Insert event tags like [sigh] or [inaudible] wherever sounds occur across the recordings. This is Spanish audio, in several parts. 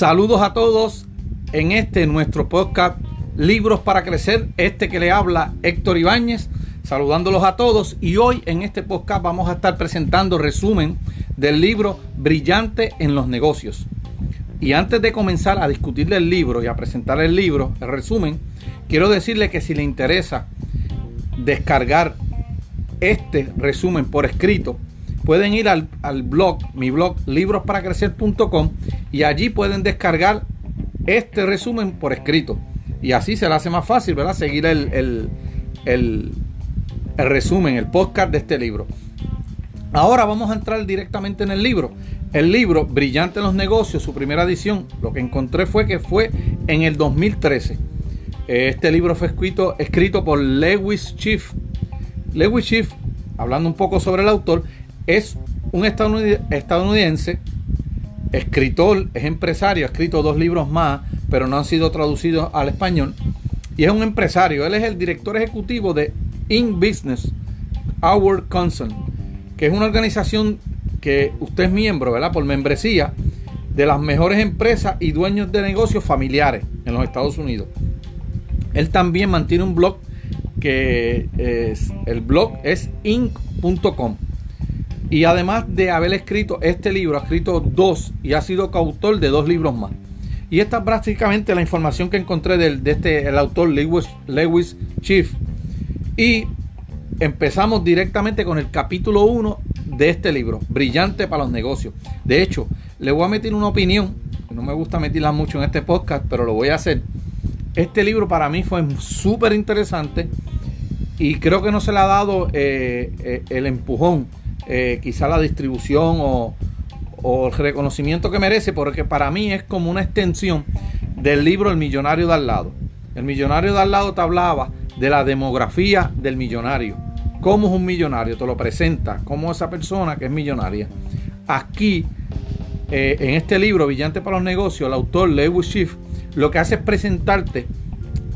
Saludos a todos en este nuestro podcast Libros para Crecer, este que le habla Héctor Ibáñez, saludándolos a todos y hoy en este podcast vamos a estar presentando resumen del libro Brillante en los negocios. Y antes de comenzar a discutir el libro y a presentar el libro, el resumen, quiero decirle que si le interesa descargar este resumen por escrito, pueden ir al, blog, mi blog, librosparacrecer.com y allí pueden descargar este resumen por escrito. Y así se le hace más fácil, ¿verdad? Seguir el, el resumen, el podcast de este libro. Ahora vamos a entrar directamente en el libro. El libro Brillante en los negocios, su primera edición, lo que encontré fue que fue en el 2013. Este libro fue escrito, escrito por Lewis Chief. Lewis Chief, hablando un poco sobre el autor, es un estadounidense, escritor, es empresario, ha escrito dos libros más, pero no han sido traducidos al español. Y es un empresario, él es el director ejecutivo de In Business, Our Concern, que es una organización que usted es miembro, ¿verdad? Por membresía de las mejores empresas y dueños de negocios familiares en los Estados Unidos. Él también mantiene un blog que el blog es inc.com. Y además de haber escrito este libro, ha escrito dos y ha sido coautor de dos libros más. Y esta es prácticamente la información que encontré de, este, el autor Lewis, Lewis Chief. Y empezamos directamente con el capítulo 1 de este libro, Brillante para los negocios. De hecho, le voy a meter una opinión, no me gusta meterla mucho en este podcast, pero lo voy a hacer. Este libro para mí fue súper interesante y creo que no se le ha dado eh, eh, el empujón eh, quizá la distribución o, el reconocimiento que merece, porque para mí es como una extensión del libro El millonario de al lado. El millonario de al lado te hablaba de la demografía del millonario. ¿Cómo es un millonario? Te lo presenta, como esa persona que es millonaria. Aquí, eh, en este libro, Brillante para los Negocios, el autor Lewis Schiff lo que hace es presentarte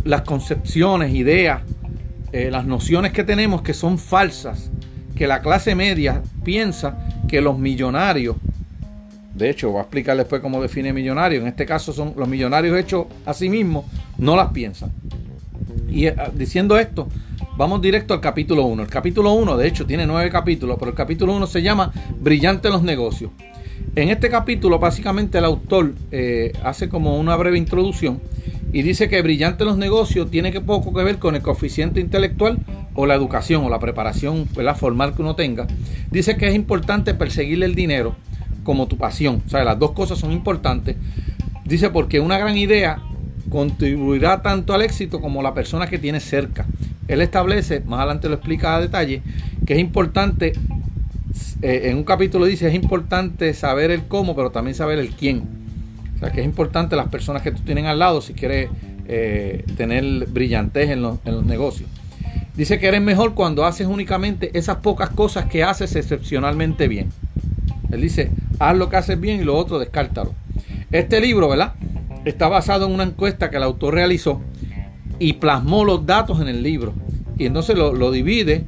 las concepciones, ideas, eh, las nociones que tenemos que son falsas que la clase media piensa que los millonarios, de hecho, voy a explicar después cómo define millonario, en este caso son los millonarios hechos a sí mismos, no las piensan. Y eh, diciendo esto, vamos directo al capítulo 1. El capítulo 1, de hecho, tiene nueve capítulos, pero el capítulo 1 se llama Brillante en los negocios. En este capítulo, básicamente, el autor eh, hace como una breve introducción y dice que brillante en los negocios tiene que poco que ver con el coeficiente intelectual o la educación o la preparación formal que uno tenga. Dice que es importante perseguir el dinero como tu pasión. O sea, las dos cosas son importantes. Dice porque una gran idea contribuirá tanto al éxito como la persona que tiene cerca. Él establece, más adelante lo explica a detalle, que es importante, eh, en un capítulo dice, es importante saber el cómo, pero también saber el quién que es importante las personas que tú tienes al lado si quieres eh, tener brillantez en los, en los negocios. Dice que eres mejor cuando haces únicamente esas pocas cosas que haces excepcionalmente bien. Él dice, haz lo que haces bien y lo otro descártalo. Este libro, ¿verdad? Está basado en una encuesta que el autor realizó y plasmó los datos en el libro. Y entonces lo, divide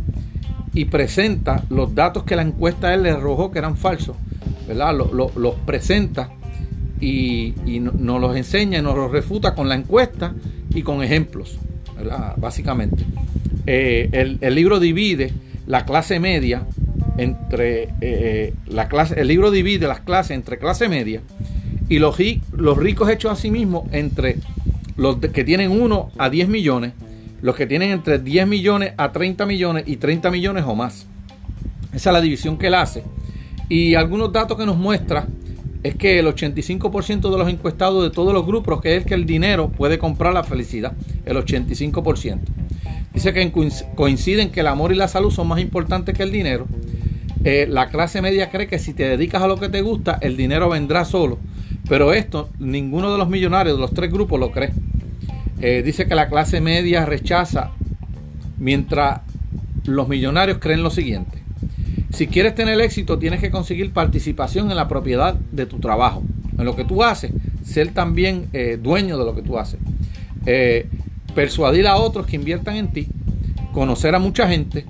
y presenta los datos que la encuesta él le arrojó que eran falsos, ¿verdad? los presenta y, nos los enseña y nos los refuta con la encuesta y con ejemplos, básicamente. Eh, el, libro divide la clase media entre eh, la clase, el libro divide las clases entre clase media y los, los ricos hechos a sí mismos entre los que tienen 1 a 10 millones, los que tienen entre 10 millones a 30 millones y 30 millones o más. Esa es la división que él hace. Y algunos datos que nos muestra es que el 85% de los encuestados de todos los grupos es que el dinero puede comprar la felicidad, el 85%. Dice que coinciden que el amor y la salud son más importantes que el dinero. Eh, la clase media cree que si te dedicas a lo que te gusta, el dinero vendrá solo. Pero esto, ninguno de los millonarios de los tres grupos lo cree. Eh, dice que la clase media rechaza, mientras los millonarios creen lo siguiente. Si quieres tener éxito, tienes que conseguir participación en la propiedad de tu trabajo, en lo que tú haces, ser también eh, dueño de lo que tú haces. Eh, persuadir a otros que inviertan en ti, conocer a mucha gente,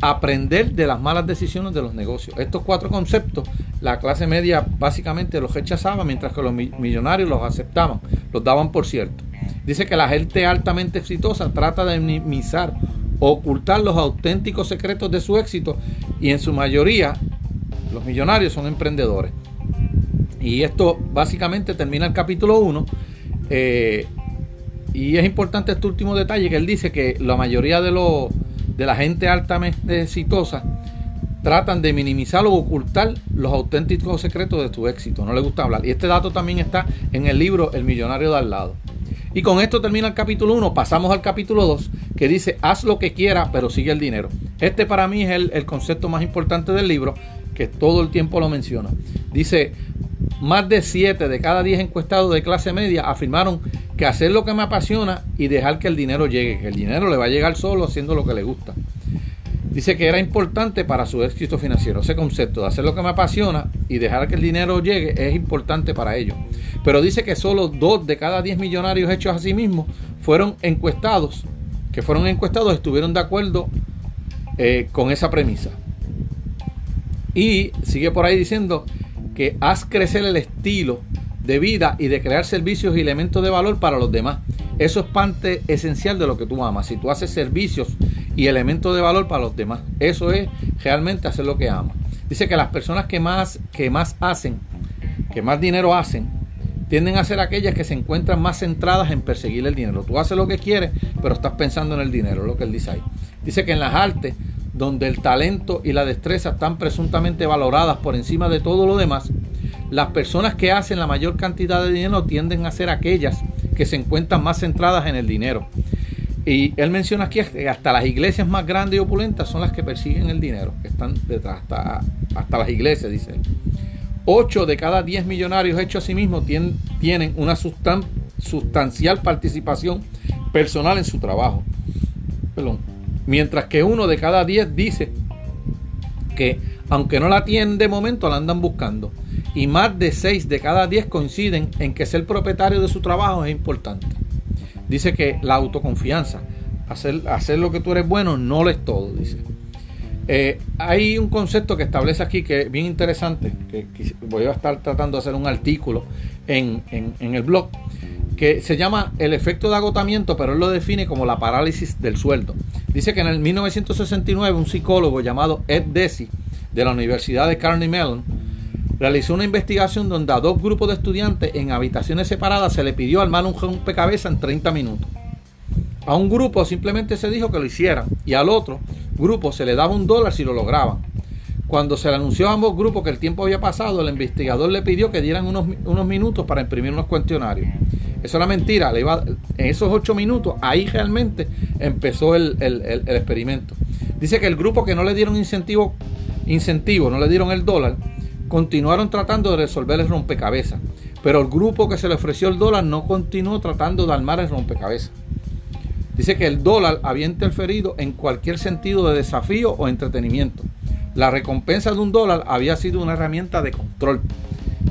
aprender de las malas decisiones de los negocios. Estos cuatro conceptos, la clase media básicamente los rechazaba, mientras que los millonarios los aceptaban, los daban por cierto. Dice que la gente altamente exitosa trata de minimizar ocultar los auténticos secretos de su éxito y en su mayoría los millonarios son emprendedores. Y esto básicamente termina el capítulo 1. Eh, y es importante este último detalle que él dice que la mayoría de los de la gente altamente exitosa tratan de minimizar o ocultar los auténticos secretos de tu éxito. No le gusta hablar. Y este dato también está en el libro El millonario de al lado. Y con esto termina el capítulo 1. Pasamos al capítulo 2 que dice, haz lo que quiera, pero sigue el dinero. Este para mí es el, concepto más importante del libro, que todo el tiempo lo menciona. Dice, más de 7 de cada 10 encuestados de clase media afirmaron que hacer lo que me apasiona y dejar que el dinero llegue, que el dinero le va a llegar solo haciendo lo que le gusta. Dice que era importante para su éxito financiero. Ese concepto de hacer lo que me apasiona y dejar que el dinero llegue es importante para ellos. Pero dice que solo 2 de cada 10 millonarios hechos a sí mismos fueron encuestados, que fueron encuestados estuvieron de acuerdo eh, con esa premisa. Y sigue por ahí diciendo que haz crecer el estilo de vida y de crear servicios y elementos de valor para los demás. Eso es parte esencial de lo que tú amas. Si tú haces servicios y elementos de valor para los demás, eso es realmente hacer lo que amas. Dice que las personas que más, que más hacen, que más dinero hacen, tienden a ser aquellas que se encuentran más centradas en perseguir el dinero. Tú haces lo que quieres, pero estás pensando en el dinero, lo que él dice ahí. Dice que en las artes, donde el talento y la destreza están presuntamente valoradas por encima de todo lo demás, las personas que hacen la mayor cantidad de dinero tienden a ser aquellas que se encuentran más centradas en el dinero. Y él menciona aquí que hasta las iglesias más grandes y opulentas son las que persiguen el dinero, están detrás, hasta, hasta las iglesias, dice él. 8 de cada 10 millonarios hechos a sí mismos tienen una sustancial participación personal en su trabajo. Mientras que uno de cada 10 dice que aunque no la tienen de momento, la andan buscando y más de 6 de cada 10 coinciden en que ser propietario de su trabajo es importante. Dice que la autoconfianza, hacer, hacer lo que tú eres bueno, no lo es todo, dice. Eh, hay un concepto que establece aquí que es bien interesante, que, voy a estar tratando de hacer un artículo en, en el blog, que se llama el efecto de agotamiento, pero él lo define como la parálisis del sueldo. Dice que en el 1969 un psicólogo llamado Ed Desi de la Universidad de Carnegie Mellon realizó una investigación donde a dos grupos de estudiantes en habitaciones separadas se le pidió armar un rompecabezas en 30 minutos. A un grupo simplemente se dijo que lo hicieran y al otro grupo se le daba un dólar si lo lograban. Cuando se le anunció a ambos grupos que el tiempo había pasado, el investigador le pidió que dieran unos, unos minutos para imprimir unos cuestionarios. Eso era mentira. En esos ocho minutos, ahí realmente empezó el, el, experimento. Dice que el grupo que no le dieron incentivo, incentivo, no le dieron el dólar, continuaron tratando de resolver el rompecabezas, pero el grupo que se le ofreció el dólar no continuó tratando de armar el rompecabezas. Dice que el dólar había interferido en cualquier sentido de desafío o entretenimiento. La recompensa de un dólar había sido una herramienta de control.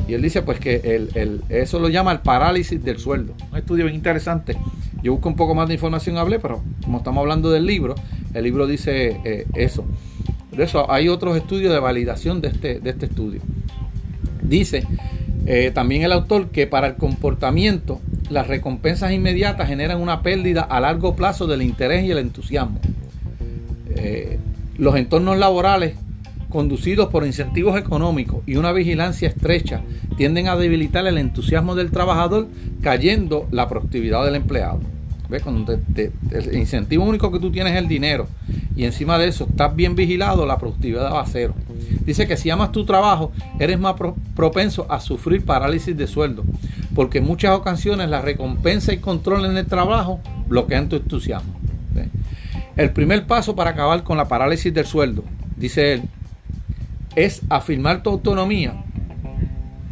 Y él dice pues que eso lo llama el parálisis del sueldo. Un estudio bien interesante. Yo busco un poco más de información, hablé, pero como estamos hablando del libro, el libro dice eh, eso. De eso hay otros estudios de validación de este, de este estudio. Dice eh, también el autor que para el comportamiento las recompensas inmediatas generan una pérdida a largo plazo del interés y el entusiasmo. Eh, los entornos laborales conducidos por incentivos económicos y una vigilancia estrecha tienden a debilitar el entusiasmo del trabajador cayendo la productividad del empleado. ¿Ves? Cuando el incentivo único que tú tienes es el dinero y encima de eso estás bien vigilado, la productividad va a cero. Dice que si amas tu trabajo, eres más propenso a sufrir parálisis de sueldo, porque en muchas ocasiones la recompensa y control en el trabajo bloquean tu entusiasmo. El primer paso para acabar con la parálisis del sueldo, dice él, es afirmar tu autonomía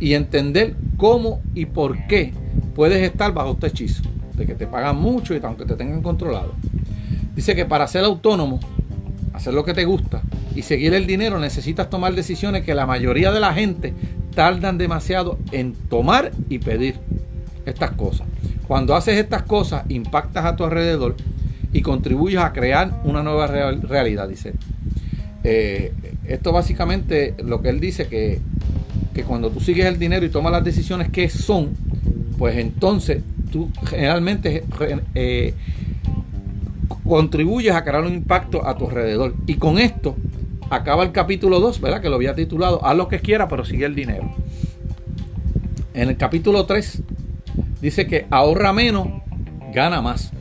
y entender cómo y por qué puedes estar bajo este hechizo, de que te pagan mucho y aunque te tengan controlado. Dice que para ser autónomo, hacer lo que te gusta y seguir el dinero necesitas tomar decisiones que la mayoría de la gente tardan demasiado en tomar y pedir estas cosas. Cuando haces estas cosas, impactas a tu alrededor y contribuyes a crear una nueva realidad, dice. eh, esto básicamente lo que él dice que, que cuando tú sigues el dinero y tomas las decisiones que son, pues entonces tú generalmente eh, contribuyes a crear un impacto a tu alrededor. Y con esto acaba el capítulo 2, ¿verdad? Que lo había titulado Haz lo que quiera, pero sigue el dinero. En el capítulo 3 dice que ahorra menos, gana más.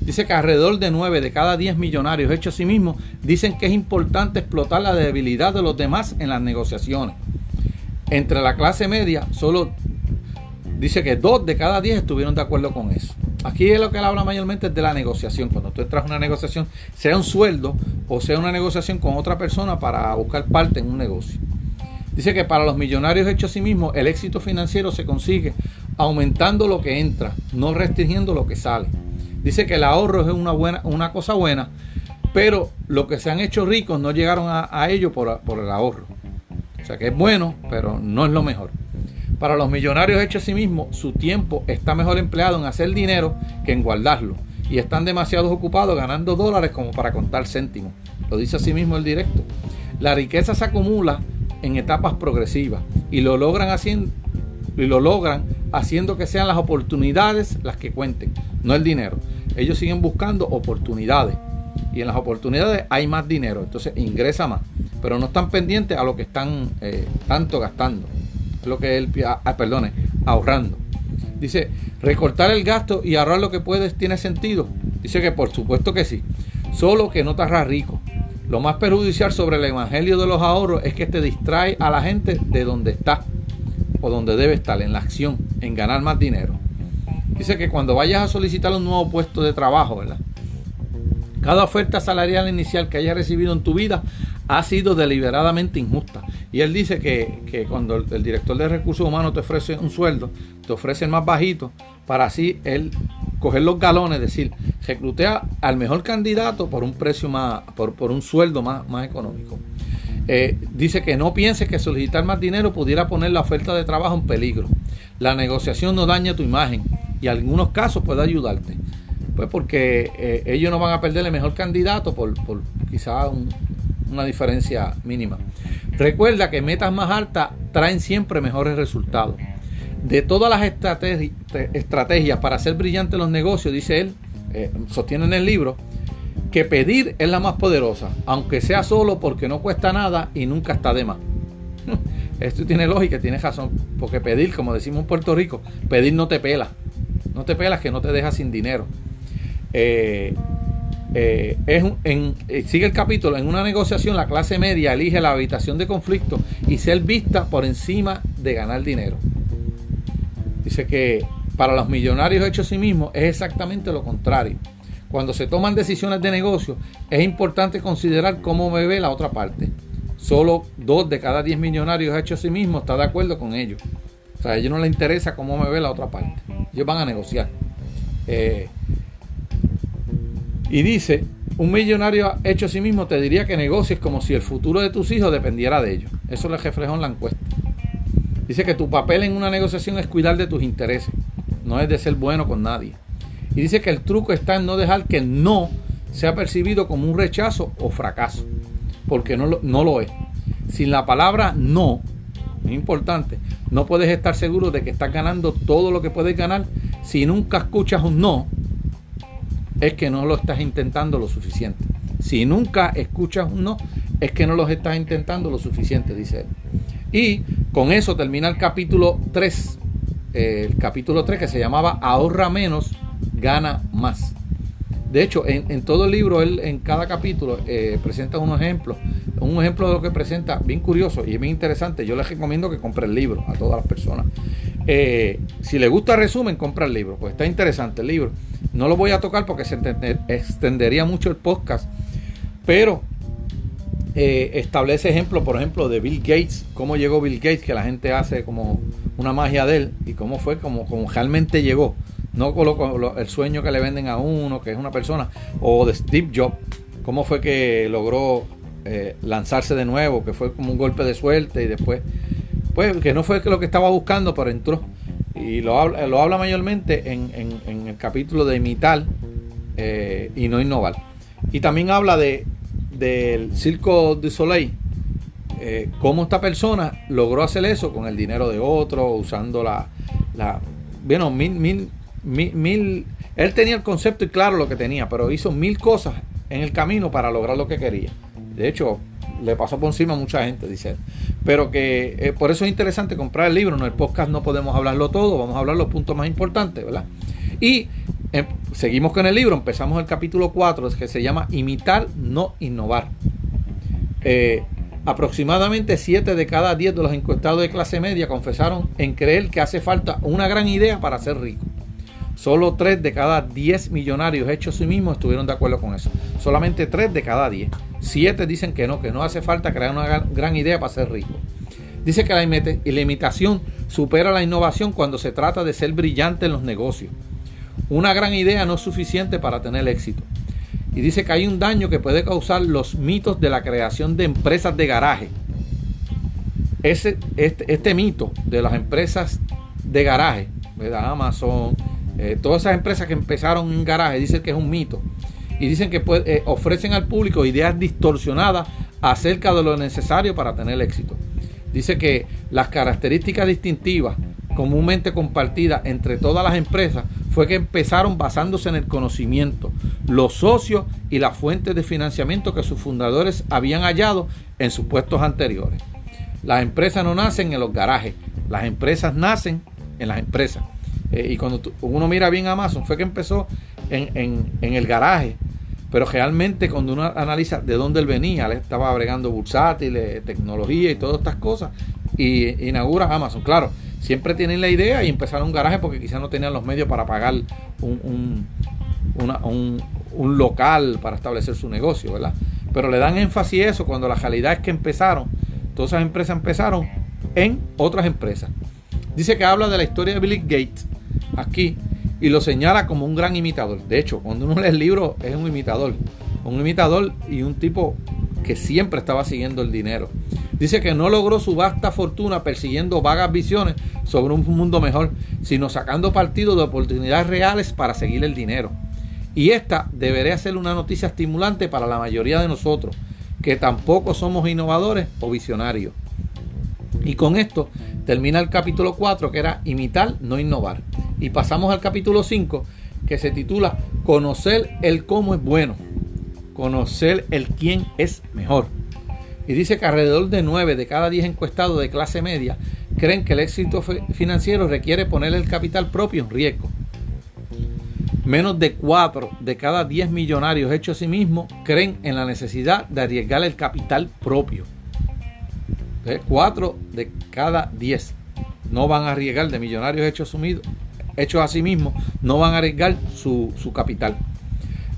Dice que alrededor de 9 de cada 10 millonarios hechos a sí mismos dicen que es importante explotar la debilidad de los demás en las negociaciones. Entre la clase media, solo dice que 2 de cada 10 estuvieron de acuerdo con eso. Aquí es lo que él habla mayormente de la negociación. Cuando tú entras a una negociación, sea un sueldo o sea una negociación con otra persona para buscar parte en un negocio. Dice que para los millonarios hechos a sí mismos, el éxito financiero se consigue aumentando lo que entra, no restringiendo lo que sale. Dice que el ahorro es una, buena, una cosa buena, pero los que se han hecho ricos no llegaron a, ello por, por el ahorro. O sea que es bueno, pero no es lo mejor. Para los millonarios hechos a sí mismos, su tiempo está mejor empleado en hacer dinero que en guardarlo. Y están demasiado ocupados ganando dólares como para contar céntimos. Lo dice así mismo el directo. La riqueza se acumula en etapas progresivas y lo logran haciendo haciendo que sean las oportunidades las que cuenten, no el dinero. Ellos siguen buscando oportunidades y en las oportunidades hay más dinero, entonces ingresa más, pero no están pendientes a lo que están eh, tanto gastando, lo que él, ah, ah, perdone, ahorrando. Dice, recortar el gasto y ahorrar lo que puedes tiene sentido. Dice que por supuesto que sí, solo que no te harás rico. Lo más perjudicial sobre el evangelio de los ahorros es que te distrae a la gente de donde está o donde debe estar, en la acción, en ganar más dinero. Dice que cuando vayas a solicitar un nuevo puesto de trabajo, ¿verdad? Cada oferta salarial inicial que hayas recibido en tu vida ha sido deliberadamente injusta. Y él dice que, cuando el, director de recursos humanos te ofrece un sueldo, te ofrece el más bajito, para así él coger los galones, decir, reclutea al mejor candidato por un precio más, por, por un sueldo más, más económico. Eh, dice que no pienses que solicitar más dinero pudiera poner la oferta de trabajo en peligro. La negociación no daña tu imagen y en algunos casos puede ayudarte. Pues porque eh, ellos no van a perder el mejor candidato por, por quizá una diferencia mínima. Recuerda que metas más altas traen siempre mejores resultados. De todas las estrategias para hacer brillantes los negocios, dice él, eh, sostiene en el libro, que pedir es la más poderosa, aunque sea solo porque no cuesta nada y nunca está de más. [laughs] Esto tiene lógica, tiene razón, porque pedir, como decimos en Puerto Rico, pedir no te pela, no te pelas que no te deja sin dinero. Eh, eh, en, eh, sigue el capítulo, en una negociación la clase media elige la habitación de conflicto y ser vista por encima de ganar dinero. Dice que para los millonarios hechos a sí mismos es exactamente lo contrario. Cuando se toman decisiones de negocio, es importante considerar cómo me ve la otra parte. Solo dos de cada diez millonarios hechos a sí mismos está de acuerdo con ellos. O sea, a ellos no les interesa cómo me ve la otra parte. Ellos van a negociar. Eh, y dice, un millonario hecho a sí mismo te diría que negocies como si el futuro de tus hijos dependiera de ellos. Eso le reflejó en la encuesta. Dice que tu papel en una negociación es cuidar de tus intereses, no es de ser bueno con nadie. Y dice que el truco está en no dejar que no sea percibido como un rechazo o fracaso, porque no lo, no lo es. Sin la palabra no, es importante, no puedes estar seguro de que estás ganando todo lo que puedes ganar. Si nunca escuchas un no, es que no lo estás intentando lo suficiente. Si nunca escuchas un no, es que no lo estás intentando lo suficiente, dice él. Y con eso termina el capítulo 3, eh, el capítulo 3 que se llamaba Ahorra menos gana más. De hecho, en, todo el libro, él en cada capítulo eh, presenta unos ejemplos. Un ejemplo de lo que presenta, bien curioso y bien interesante. Yo les recomiendo que compre el libro a todas las personas. Eh, si le gusta resumen, compra el libro. Pues está interesante el libro. No lo voy a tocar porque se extendería mucho el podcast. Pero eh, establece ejemplos, por ejemplo, de Bill Gates. Cómo llegó Bill Gates, que la gente hace como una magia de él. Y cómo fue, como, realmente llegó no coloco el sueño que le venden a uno, que es una persona, o de Steve Jobs, cómo fue que logró eh, lanzarse de nuevo, que fue como un golpe de suerte y después, pues que no fue lo que estaba buscando, pero entró. Y lo habla, lo habla mayormente en, el capítulo de imitar eh, y no innovar. Y también habla de, del Circo du Soleil, eh, cómo esta persona logró hacer eso con el dinero de otro, usando la, la bueno, mil, mil, mil, él tenía el concepto y claro lo que tenía, pero hizo mil cosas en el camino para lograr lo que quería. De hecho, le pasó por encima a mucha gente, dice. Pero que eh, por eso es interesante comprar el libro. En el podcast no podemos hablarlo todo, vamos a hablar los puntos más importantes, ¿verdad? Y em, seguimos con el libro, empezamos el capítulo 4, que se llama Imitar, no innovar. Eh, aproximadamente 7 de cada 10 de los encuestados de clase media confesaron en creer que hace falta una gran idea para ser rico. Solo 3 de cada 10 millonarios hechos sí mismos estuvieron de acuerdo con eso. Solamente 3 de cada 10. 7 dicen que no, que no hace falta crear una gran idea para ser rico. Dice que la imitación supera la innovación cuando se trata de ser brillante en los negocios. Una gran idea no es suficiente para tener éxito. Y dice que hay un daño que puede causar los mitos de la creación de empresas de garaje. Ese, este, este mito de las empresas de garaje, ¿verdad? Amazon, eh, todas esas empresas que empezaron en garaje dicen que es un mito. Y dicen que eh, ofrecen al público ideas distorsionadas acerca de lo necesario para tener éxito. Dice que las características distintivas comúnmente compartidas entre todas las empresas fue que empezaron basándose en el conocimiento, los socios y las fuentes de financiamiento que sus fundadores habían hallado en sus puestos anteriores. Las empresas no nacen en los garajes, las empresas nacen en las empresas. Eh, y cuando uno mira bien Amazon, fue que empezó en, el garaje. Pero realmente cuando uno analiza de dónde él venía, él estaba agregando bursátiles, tecnología y todas estas cosas, y inaugura Amazon. Claro, siempre tienen la idea y empezaron un garaje porque quizás no tenían los medios para pagar un, un, local para establecer su negocio, ¿verdad? Pero le dan énfasis a eso cuando la realidad es que empezaron, todas esas empresas empezaron en otras empresas. Dice que habla de la historia de Bill Gates aquí y lo señala como un gran imitador. De hecho, cuando uno lee el libro es un imitador. Un imitador y un tipo que siempre estaba siguiendo el dinero. Dice que no logró su vasta fortuna persiguiendo vagas visiones sobre un mundo mejor, sino sacando partido de oportunidades reales para seguir el dinero. Y esta debería ser una noticia estimulante para la mayoría de nosotros, que tampoco somos innovadores o visionarios. Y con esto termina el capítulo 4, que era imitar, no innovar. Y pasamos al capítulo 5, que se titula Conocer el cómo es bueno, conocer el quién es mejor. Y dice que alrededor de 9 de cada 10 encuestados de clase media creen que el éxito financiero requiere poner el capital propio en riesgo. Menos de 4 de cada 10 millonarios hechos a sí mismos creen en la necesidad de arriesgar el capital propio. 4 de cada 10 no van a arriesgar de millonarios hechos, hechos a sí mismos, no van a arriesgar su, su capital.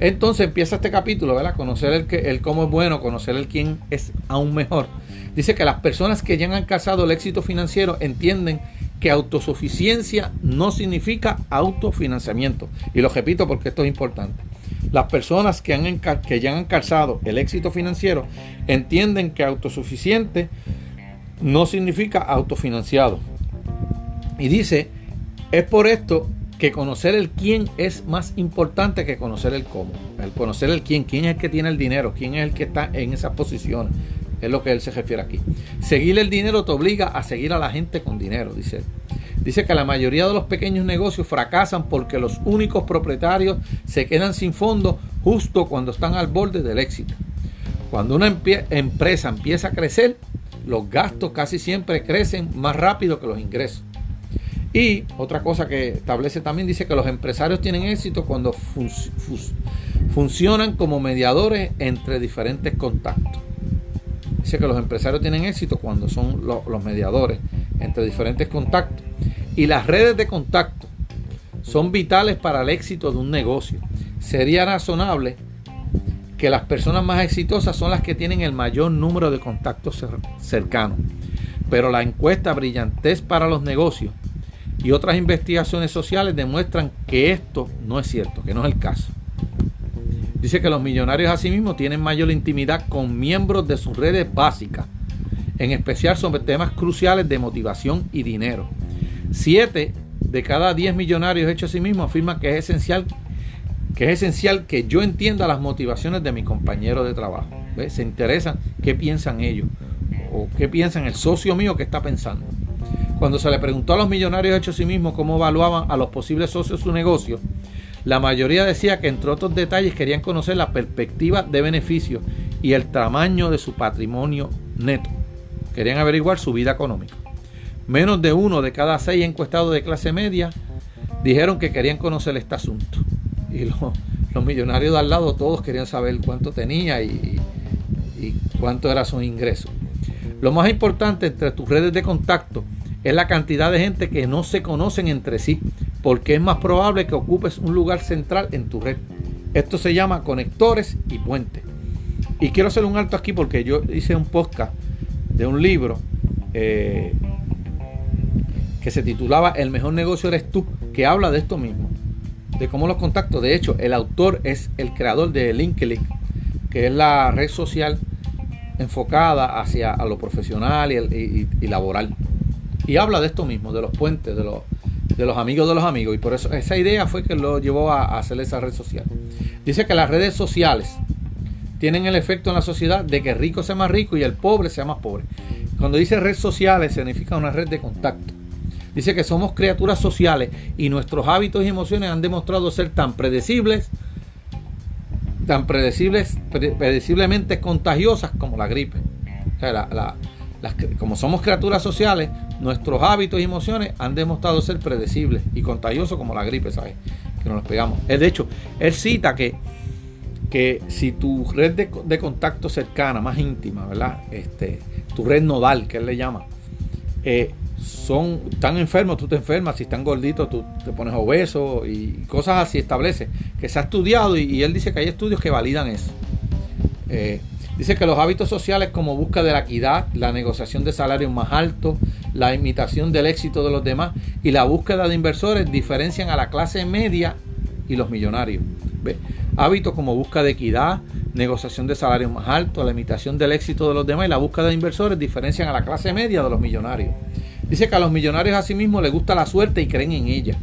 Entonces empieza este capítulo, ¿verdad? Conocer el, que, el cómo es bueno, conocer el quién es aún mejor. Dice que las personas que ya han alcanzado el éxito financiero entienden que autosuficiencia no significa autofinanciamiento. Y lo repito porque esto es importante. Las personas que, han, que ya han alcanzado el éxito financiero entienden que autosuficiente no significa autofinanciado. Y dice, es por esto que conocer el quién es más importante que conocer el cómo. El conocer el quién, quién es el que tiene el dinero, quién es el que está en esas posiciones. Es lo que él se refiere aquí. Seguir el dinero te obliga a seguir a la gente con dinero, dice Dice que la mayoría de los pequeños negocios fracasan porque los únicos propietarios se quedan sin fondos justo cuando están al borde del éxito. Cuando una empresa empieza a crecer, los gastos casi siempre crecen más rápido que los ingresos. Y otra cosa que establece también dice que los empresarios tienen éxito cuando funcionan como mediadores entre diferentes contactos. Dice que los empresarios tienen éxito cuando son los mediadores entre diferentes contactos. Y las redes de contacto son vitales para el éxito de un negocio. Sería razonable que las personas más exitosas son las que tienen el mayor número de contactos cercanos. Pero la encuesta brillantez para los negocios y otras investigaciones sociales demuestran que esto no es cierto, que no es el caso. Dice que los millonarios asimismo tienen mayor intimidad con miembros de sus redes básicas, en especial sobre temas cruciales de motivación y dinero. Siete de cada diez millonarios hechos a sí mismos afirman que es esencial que es esencial que yo entienda las motivaciones de mi compañero de trabajo. Se interesan qué piensan ellos o qué piensan el socio mío que está pensando. Cuando se le preguntó a los millonarios hechos sí mismos cómo evaluaban a los posibles socios su negocio, la mayoría decía que entre otros detalles querían conocer la perspectiva de beneficio y el tamaño de su patrimonio neto. Querían averiguar su vida económica. Menos de uno de cada seis encuestados de clase media dijeron que querían conocer este asunto. Y los, millonarios de al lado todos querían saber cuánto tenía y, y cuánto era su ingreso. Lo más importante entre tus redes de contacto es la cantidad de gente que no se conocen entre sí, porque es más probable que ocupes un lugar central en tu red. Esto se llama conectores y puentes. Y quiero hacer un alto aquí porque yo hice un podcast de un libro eh, que se titulaba El mejor negocio eres tú, que habla de esto mismo, de cómo los contactos. De hecho, el autor es el creador de LinkedIn, que es la red social enfocada hacia a lo profesional y, laboral. Y habla de esto mismo, de los puentes, de los, de los amigos de los amigos. Y por eso esa idea fue que lo llevó a, a hacer esa red social. Dice que las redes sociales tienen el efecto en la sociedad de que el rico sea más rico y el pobre sea más pobre. Cuando dice redes sociales significa una red de contacto. Dice que somos criaturas sociales y nuestros hábitos y emociones han demostrado ser tan predecibles, tan predecibles, predeciblemente contagiosas como la gripe. como somos criaturas sociales, nuestros hábitos y emociones han demostrado ser predecibles y contagiosos como la gripe, ¿sabes? Que nos los pegamos. De hecho, él cita que que si tu red de, contacto cercana, más íntima, ¿verdad? Este, tu red nodal, que él le llama, eh, son tan enfermos, tú te enfermas, si están gorditos, tú te pones obeso y cosas así establece, que se ha estudiado y, él dice que hay estudios que validan eso. Eh, dice que los hábitos sociales como busca de la equidad, la negociación de salarios más altos, la imitación del éxito de los demás y la búsqueda de inversores diferencian a la clase media y los millonarios. Hábitos como busca de equidad, negociación de salarios más altos, la imitación del éxito de los demás y la búsqueda de inversores diferencian a la clase media de los millonarios. Dice que a los millonarios asimismo les gusta la suerte y creen en ella.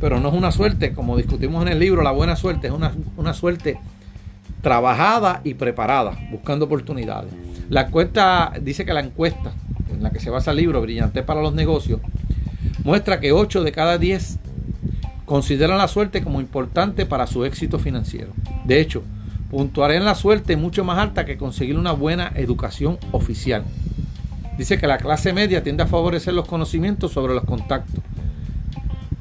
Pero no es una suerte, como discutimos en el libro, la buena suerte es una, una suerte trabajada y preparada, buscando oportunidades. La encuesta, dice que la encuesta en la que se basa el libro, Brillante para los Negocios, muestra que 8 de cada 10 consideran la suerte como importante para su éxito financiero. De hecho, puntuarán la suerte mucho más alta que conseguir una buena educación oficial. Dice que la clase media tiende a favorecer los conocimientos sobre los contactos,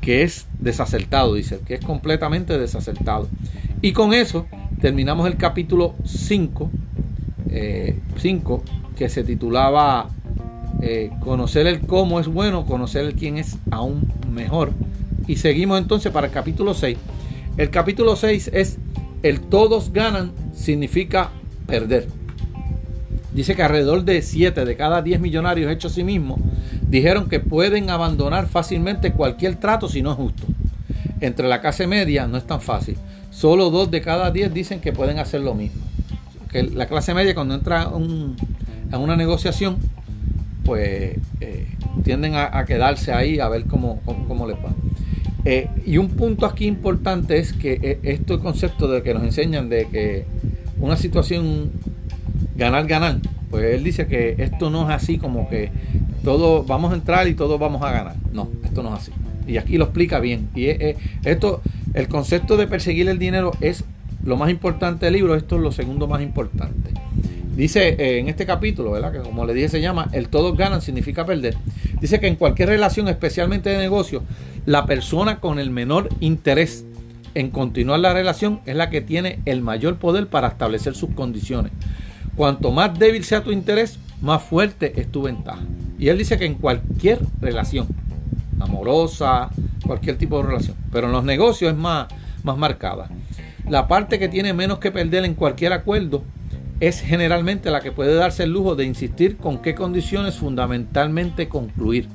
que es desacertado, dice, que es completamente desacertado. Y con eso terminamos el capítulo 5, 5 eh, que se titulaba eh, Conocer el cómo es bueno, conocer el quién es aún mejor. Y seguimos entonces para el capítulo 6. El capítulo 6 es el todos ganan significa perder. Dice que alrededor de 7 de cada 10 millonarios hechos a sí mismos dijeron que pueden abandonar fácilmente cualquier trato si no es justo. Entre la clase media no es tan fácil. Solo 2 de cada 10 dicen que pueden hacer lo mismo. Que la clase media cuando entra a una negociación, pues eh, tienden a, quedarse ahí a ver cómo, cómo les va. Eh, y un punto aquí importante es que eh, este concepto de que nos enseñan de que una situación ganar, ganar, pues él dice que esto no es así como que todo vamos a entrar y todos vamos a ganar. No, esto no es así. Y aquí lo explica bien. Y esto, el concepto de perseguir el dinero es lo más importante del libro, esto es lo segundo más importante. Dice eh, en este capítulo, ¿verdad? Que como le dije se llama, el todos ganan significa perder. Dice que en cualquier relación, especialmente de negocio, la persona con el menor interés en continuar la relación es la que tiene el mayor poder para establecer sus condiciones. Cuanto más débil sea tu interés, más fuerte es tu ventaja. Y él dice que en cualquier relación, amorosa, cualquier tipo de relación, pero en los negocios es más, más marcada. La parte que tiene menos que perder en cualquier acuerdo es generalmente la que puede darse el lujo de insistir con qué condiciones fundamentalmente concluir.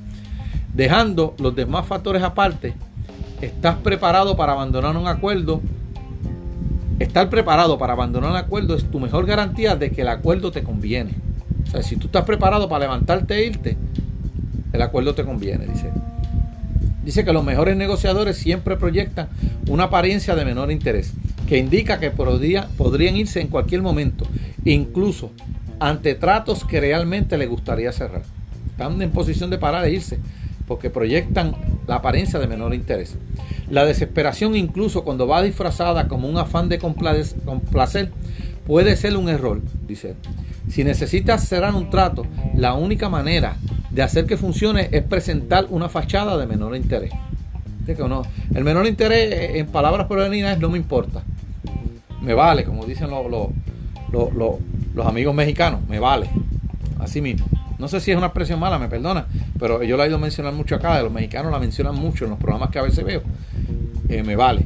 Dejando los demás factores aparte, estás preparado para abandonar un acuerdo. Estar preparado para abandonar un acuerdo es tu mejor garantía de que el acuerdo te conviene. O sea, si tú estás preparado para levantarte e irte, el acuerdo te conviene, dice. Dice que los mejores negociadores siempre proyectan una apariencia de menor interés, que indica que podrían irse en cualquier momento, incluso ante tratos que realmente les gustaría cerrar. Están en posición de parar e irse, porque proyectan la apariencia de menor interés. La desesperación, incluso cuando va disfrazada como un afán de complacer, puede ser un error, dice. Si necesitas cerrar un trato, la única manera de hacer que funcione es presentar una fachada de menor interés. No, el menor interés, eh, en palabras es no me importa. Me vale, como dicen los, los, amigos mexicanos, me vale. Así mismo. No sé si es una expresión mala, me perdona, pero yo la he ido a mencionar mucho acá, los mexicanos la mencionan mucho en los programas que a veces veo. Eh, me vale.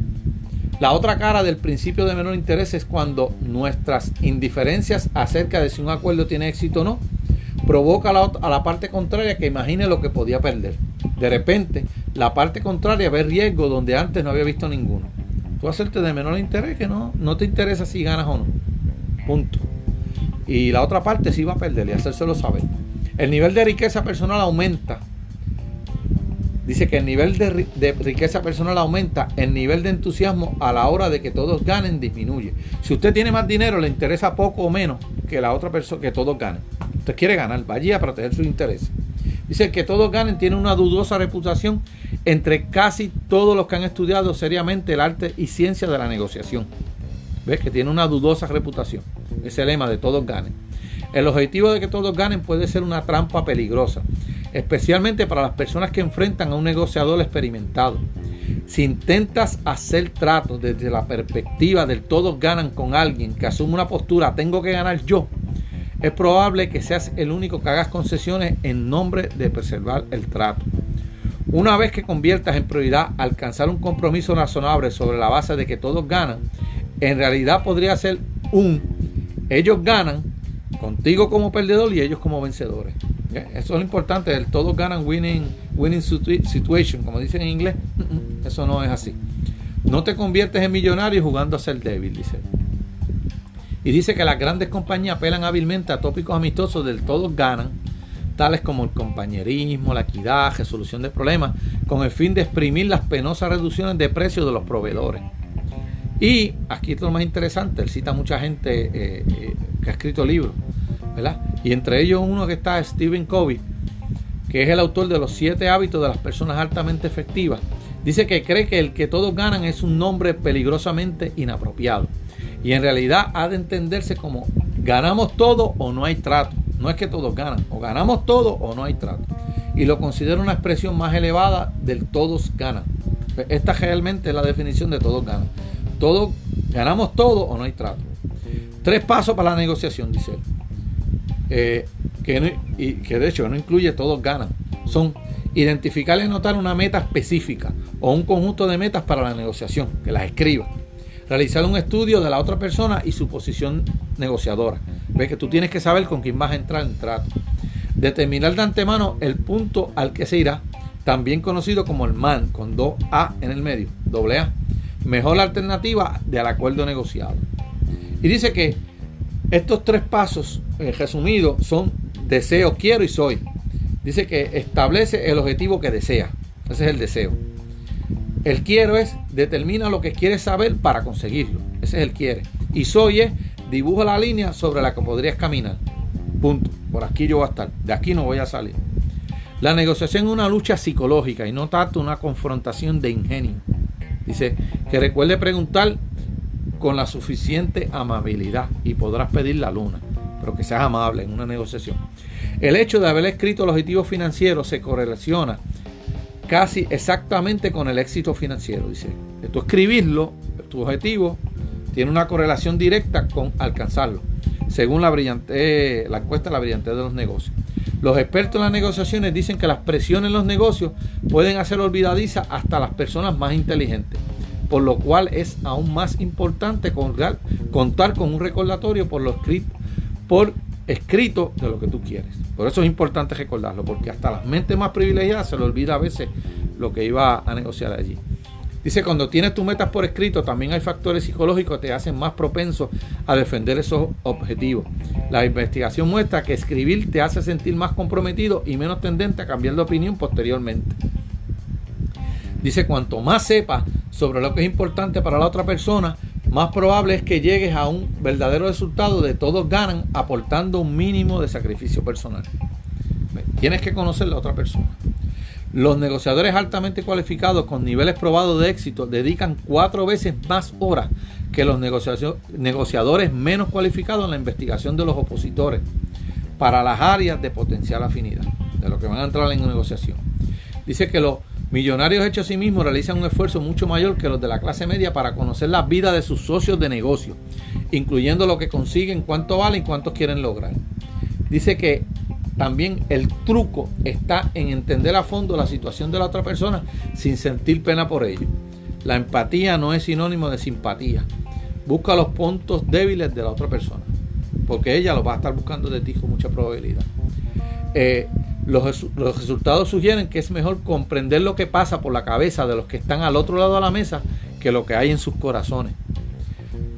La otra cara del principio de menor interés es cuando nuestras indiferencias acerca de si un acuerdo tiene éxito o no provoca a la, a la parte contraria que imagine lo que podía perder. De repente, la parte contraria ve riesgo donde antes no había visto ninguno. Tú hacerte de menor interés que no, no te interesa si ganas o no. Punto. Y la otra parte sí va a perder y hacérselo saber. El nivel de riqueza personal aumenta Dice que el nivel de, riqueza personal aumenta, el nivel de entusiasmo a la hora de que todos ganen disminuye. Si usted tiene más dinero, le interesa poco o menos que la otra persona, que todos ganen. Usted quiere ganar, vaya a proteger sus intereses. Dice que todos ganen tiene una dudosa reputación entre casi todos los que han estudiado seriamente el arte y ciencia de la negociación. ¿Ves? Que tiene una dudosa reputación. Ese lema de todos ganen. El objetivo de que todos ganen puede ser una trampa peligrosa especialmente para las personas que enfrentan a un negociador experimentado. Si intentas hacer tratos desde la perspectiva del todos ganan con alguien que asume una postura tengo que ganar yo, es probable que seas el único que hagas concesiones en nombre de preservar el trato. Una vez que conviertas en prioridad alcanzar un compromiso razonable sobre la base de que todos ganan, en realidad podría ser un ellos ganan contigo como perdedor y ellos como vencedores. Eso es lo importante, el todos ganan winning, winning situation, como dicen en inglés. Eso no es así. No te conviertes en millonario jugando a ser débil, dice. Y dice que las grandes compañías apelan hábilmente a tópicos amistosos del todos ganan, tales como el compañerismo, la equidad, resolución de problemas, con el fin de exprimir las penosas reducciones de precios de los proveedores. Y aquí es lo más interesante, él cita mucha gente eh, eh, que ha escrito libros y entre ellos uno que está Stephen Covey, que es el autor de los siete hábitos de las personas altamente efectivas. Dice que cree que el que todos ganan es un nombre peligrosamente inapropiado. Y en realidad ha de entenderse como ganamos todo o no hay trato. No es que todos ganan, o ganamos todo o no hay trato. Y lo considero una expresión más elevada del todos ganan. Esta realmente es la definición de todos ganan. Todos ganamos todo o no hay trato. Tres pasos para la negociación, dice él. Eh, que, y que de hecho no incluye todos ganan, son identificar y anotar una meta específica o un conjunto de metas para la negociación, que las escriba. Realizar un estudio de la otra persona y su posición negociadora. Ves que tú tienes que saber con quién vas a entrar en trato. Determinar de antemano el punto al que se irá, también conocido como el MAN, con dos A en el medio, doble A. Mejor alternativa del acuerdo negociado. Y dice que estos tres pasos, eh, resumidos, son deseo, quiero y soy. Dice que establece el objetivo que desea. Ese es el deseo. El quiero es determina lo que quieres saber para conseguirlo. Ese es el quiere. Y soy es dibuja la línea sobre la que podrías caminar. Punto. Por aquí yo voy a estar. De aquí no voy a salir. La negociación es una lucha psicológica y no tanto una confrontación de ingenio. Dice que recuerde preguntar con la suficiente amabilidad y podrás pedir la luna, pero que seas amable en una negociación. El hecho de haber escrito el objetivo financiero se correlaciona casi exactamente con el éxito financiero. Dice, tú escribirlo, tu objetivo, tiene una correlación directa con alcanzarlo, según la, brillante, la encuesta La brillantez de los negocios. Los expertos en las negociaciones dicen que las presiones en los negocios pueden hacer olvidadiza hasta las personas más inteligentes por lo cual es aún más importante contar con un recordatorio por lo por escrito de lo que tú quieres. Por eso es importante recordarlo, porque hasta las mentes más privilegiadas se le olvida a veces lo que iba a negociar allí. Dice, cuando tienes tus metas por escrito, también hay factores psicológicos que te hacen más propenso a defender esos objetivos. La investigación muestra que escribir te hace sentir más comprometido y menos tendente a cambiar de opinión posteriormente. Dice, cuanto más sepas sobre lo que es importante para la otra persona, más probable es que llegues a un verdadero resultado de todos ganan aportando un mínimo de sacrificio personal. Tienes que conocer la otra persona. Los negociadores altamente cualificados con niveles probados de éxito dedican cuatro veces más horas que los negociadores menos cualificados en la investigación de los opositores para las áreas de potencial afinidad, de lo que van a entrar en negociación. Dice que los millonarios hechos a sí mismos realizan un esfuerzo mucho mayor que los de la clase media para conocer la vida de sus socios de negocio, incluyendo lo que consiguen, cuánto valen y cuántos quieren lograr. Dice que también el truco está en entender a fondo la situación de la otra persona sin sentir pena por ello. La empatía no es sinónimo de simpatía. Busca los puntos débiles de la otra persona, porque ella lo va a estar buscando de ti con mucha probabilidad. Eh, los, los, resultados sugieren que es mejor comprender lo que pasa por la cabeza de los que están al otro lado de la mesa que lo que hay en sus corazones.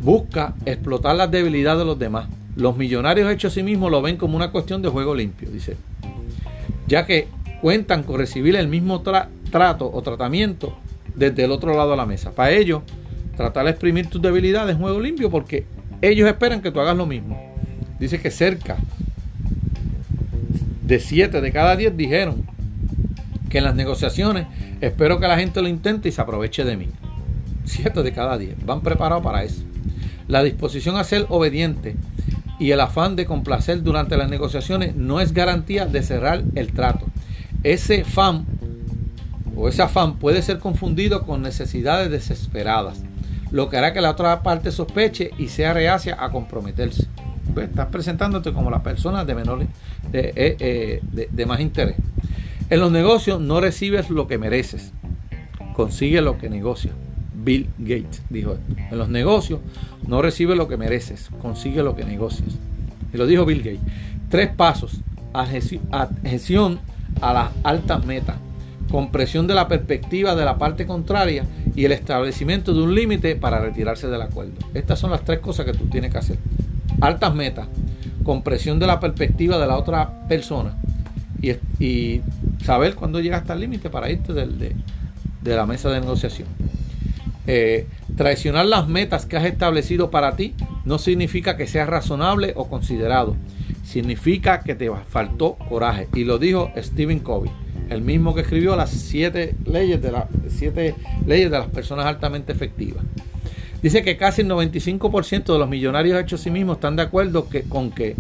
Busca explotar las debilidades de los demás. Los millonarios hechos a sí mismos lo ven como una cuestión de juego limpio, dice. Ya que cuentan con recibir el mismo trato o tratamiento desde el otro lado de la mesa. Para ellos, tratar de exprimir tus debilidades es juego limpio porque ellos esperan que tú hagas lo mismo. Dice que cerca de 7 de cada 10 dijeron que en las negociaciones espero que la gente lo intente y se aproveche de mí. 7 de cada 10 van preparados para eso. La disposición a ser obediente y el afán de complacer durante las negociaciones no es garantía de cerrar el trato. Ese afán o ese afán puede ser confundido con necesidades desesperadas, lo que hará que la otra parte sospeche y sea reacia a comprometerse. Estás presentándote como la persona de menor de, eh, eh, de más interés. En los negocios no recibes lo que mereces, consigue lo que negocias. Bill Gates dijo. En los negocios no recibe lo que mereces, consigue lo que negocias. Y lo dijo Bill Gates. Tres pasos. Adhesión a las altas metas. Compresión de la perspectiva de la parte contraria y el establecimiento de un límite para retirarse del acuerdo. Estas son las tres cosas que tú tienes que hacer. Altas metas, compresión de la perspectiva de la otra persona y, saber cuándo llegas hasta el límite para irte de la mesa de negociación. Eh, traicionar las metas que has establecido para ti no significa que seas razonable o considerado. Significa que te faltó coraje. Y lo dijo Stephen Covey, el mismo que escribió las siete leyes de, las siete leyes de las personas altamente efectivas. Dice que casi el 95% de los millonarios hechos a sí mismos están de acuerdo con que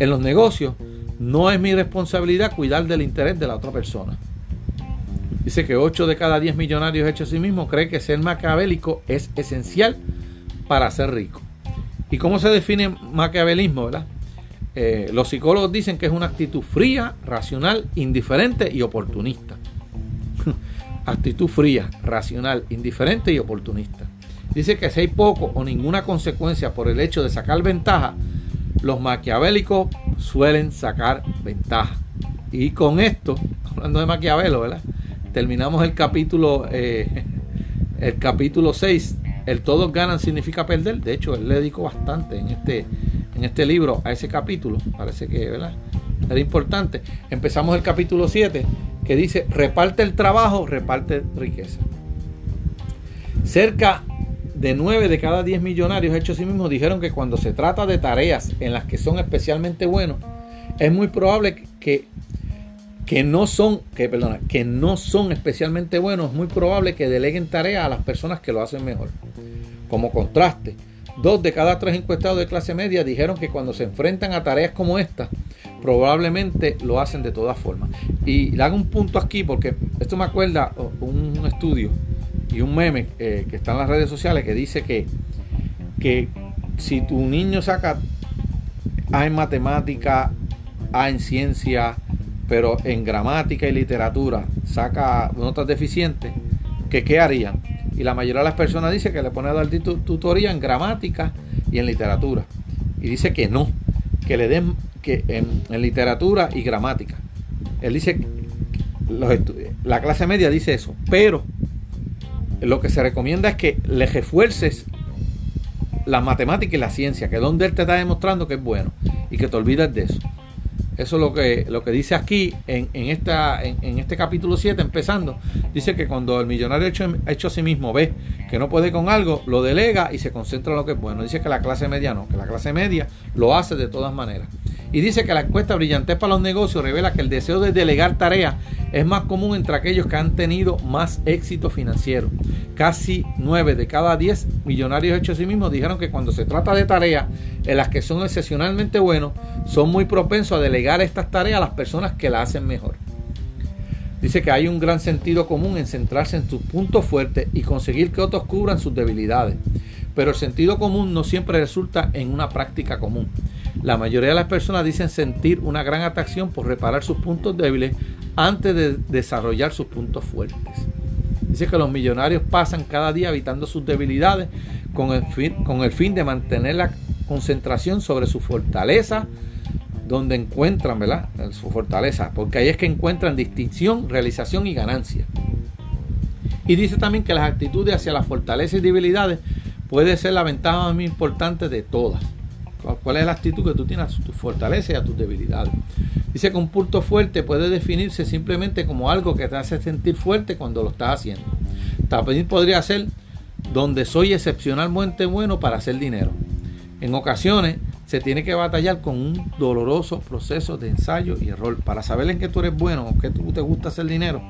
en los negocios no es mi responsabilidad cuidar del interés de la otra persona. Dice que 8 de cada 10 millonarios hechos a sí mismos cree que ser maquiavélico es esencial para ser rico. ¿Y cómo se define maquiavelismo? ¿verdad? Eh, los psicólogos dicen que es una actitud fría, racional, indiferente y oportunista. [laughs] actitud fría, racional, indiferente y oportunista. Dice que si hay poco o ninguna consecuencia por el hecho de sacar ventaja, los maquiavélicos suelen sacar ventaja. Y con esto, [laughs] hablando de Maquiavelo, ¿verdad? Terminamos el capítulo, eh, el capítulo 6. El todos ganan significa perder. De hecho, él le dedicó bastante en este, en este libro a ese capítulo. Parece que ¿verdad? era importante. Empezamos el capítulo 7 que dice, reparte el trabajo, reparte riqueza. Cerca de 9 de cada 10 millonarios hechos sí mismos dijeron que cuando se trata de tareas en las que son especialmente buenos, es muy probable que que no son, que, perdona, que no son especialmente buenos, es muy probable que deleguen tareas a las personas que lo hacen mejor. Como contraste, dos de cada tres encuestados de clase media dijeron que cuando se enfrentan a tareas como esta, probablemente lo hacen de todas formas. Y le hago un punto aquí porque esto me acuerda un estudio y un meme eh, que está en las redes sociales que dice que, que si tu niño saca A en matemática, A en ciencia, pero en gramática y literatura saca notas deficientes, que qué harían? Y la mayoría de las personas dice que le pone a dar tutoría en gramática y en literatura. Y dice que no, que le den que en, literatura y gramática. Él dice, los la clase media dice eso, pero lo que se recomienda es que le refuerces la matemática y la ciencia, que es donde él te está demostrando que es bueno y que te olvides de eso. Eso es lo que, lo que dice aquí en, esta, en, este capítulo 7, empezando. Dice que cuando el millonario hecho, hecho a sí mismo ve que no puede con algo, lo delega y se concentra en lo que es bueno. Dice que la clase media no, que la clase media lo hace de todas maneras. Y dice que la encuesta brillante para los negocios revela que el deseo de delegar tareas es más común entre aquellos que han tenido más éxito financiero. Casi 9 de cada 10 millonarios hechos a sí mismos dijeron que cuando se trata de tareas en las que son excepcionalmente buenos, son muy propensos a delegar estas tareas a las personas que las hacen mejor. Dice que hay un gran sentido común en centrarse en sus puntos fuertes y conseguir que otros cubran sus debilidades. Pero el sentido común no siempre resulta en una práctica común. La mayoría de las personas dicen sentir una gran atracción por reparar sus puntos débiles antes de desarrollar sus puntos fuertes. Dice que los millonarios pasan cada día evitando sus debilidades con el fin, de mantener la concentración sobre su fortaleza, donde encuentran, ¿verdad? Su fortaleza, porque ahí es que encuentran distinción, realización y ganancia. Y dice también que las actitudes hacia la fortaleza y debilidades puede ser la ventaja más importante de todas. ¿Cuál es la actitud que tú tienes a tus fortalezas y a tus debilidades? Dice que un punto fuerte puede definirse simplemente como algo que te hace sentir fuerte cuando lo estás haciendo. También podría ser donde soy excepcionalmente bueno para hacer dinero. En ocasiones se tiene que batallar con un doloroso proceso de ensayo y error para saber en qué tú eres bueno o qué tú te gusta hacer dinero.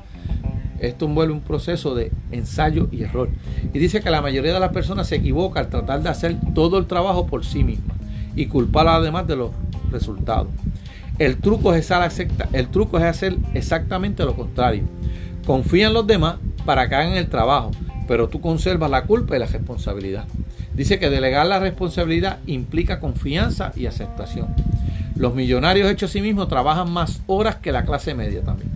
Esto envuelve un proceso de ensayo y error. Y dice que la mayoría de las personas se equivoca al tratar de hacer todo el trabajo por sí misma y culpar además de los resultados. El truco, es hacer, el truco es hacer exactamente lo contrario. Confía en los demás para que hagan el trabajo, pero tú conservas la culpa y la responsabilidad. Dice que delegar la responsabilidad implica confianza y aceptación. Los millonarios hechos a sí mismos trabajan más horas que la clase media también.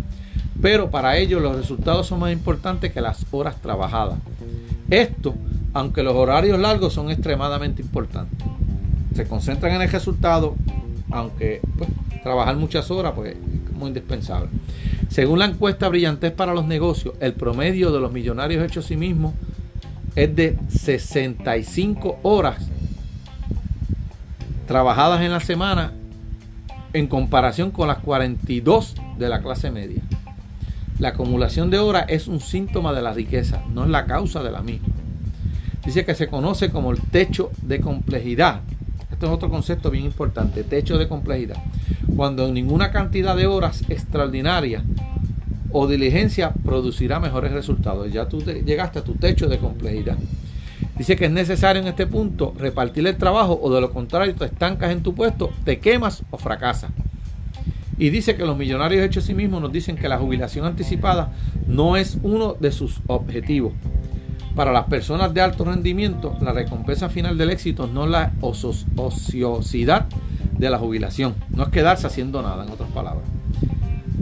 Pero para ellos los resultados son más importantes que las horas trabajadas. Esto, aunque los horarios largos son extremadamente importantes se concentran en el resultado, aunque pues, trabajar muchas horas pues, es muy indispensable. Según la encuesta Brillantez para los negocios, el promedio de los millonarios hechos a sí mismos es de 65 horas trabajadas en la semana en comparación con las 42 de la clase media. La acumulación de horas es un síntoma de la riqueza, no es la causa de la misma. Dice que se conoce como el techo de complejidad esto es otro concepto bien importante, techo de complejidad. Cuando ninguna cantidad de horas extraordinarias o diligencia producirá mejores resultados. Ya tú llegaste a tu techo de complejidad. Dice que es necesario en este punto repartir el trabajo o de lo contrario te estancas en tu puesto, te quemas o fracasas. Y dice que los millonarios hechos a sí mismos nos dicen que la jubilación anticipada no es uno de sus objetivos. Para las personas de alto rendimiento, la recompensa final del éxito no es la ociosidad de la jubilación, no es quedarse haciendo nada, en otras palabras.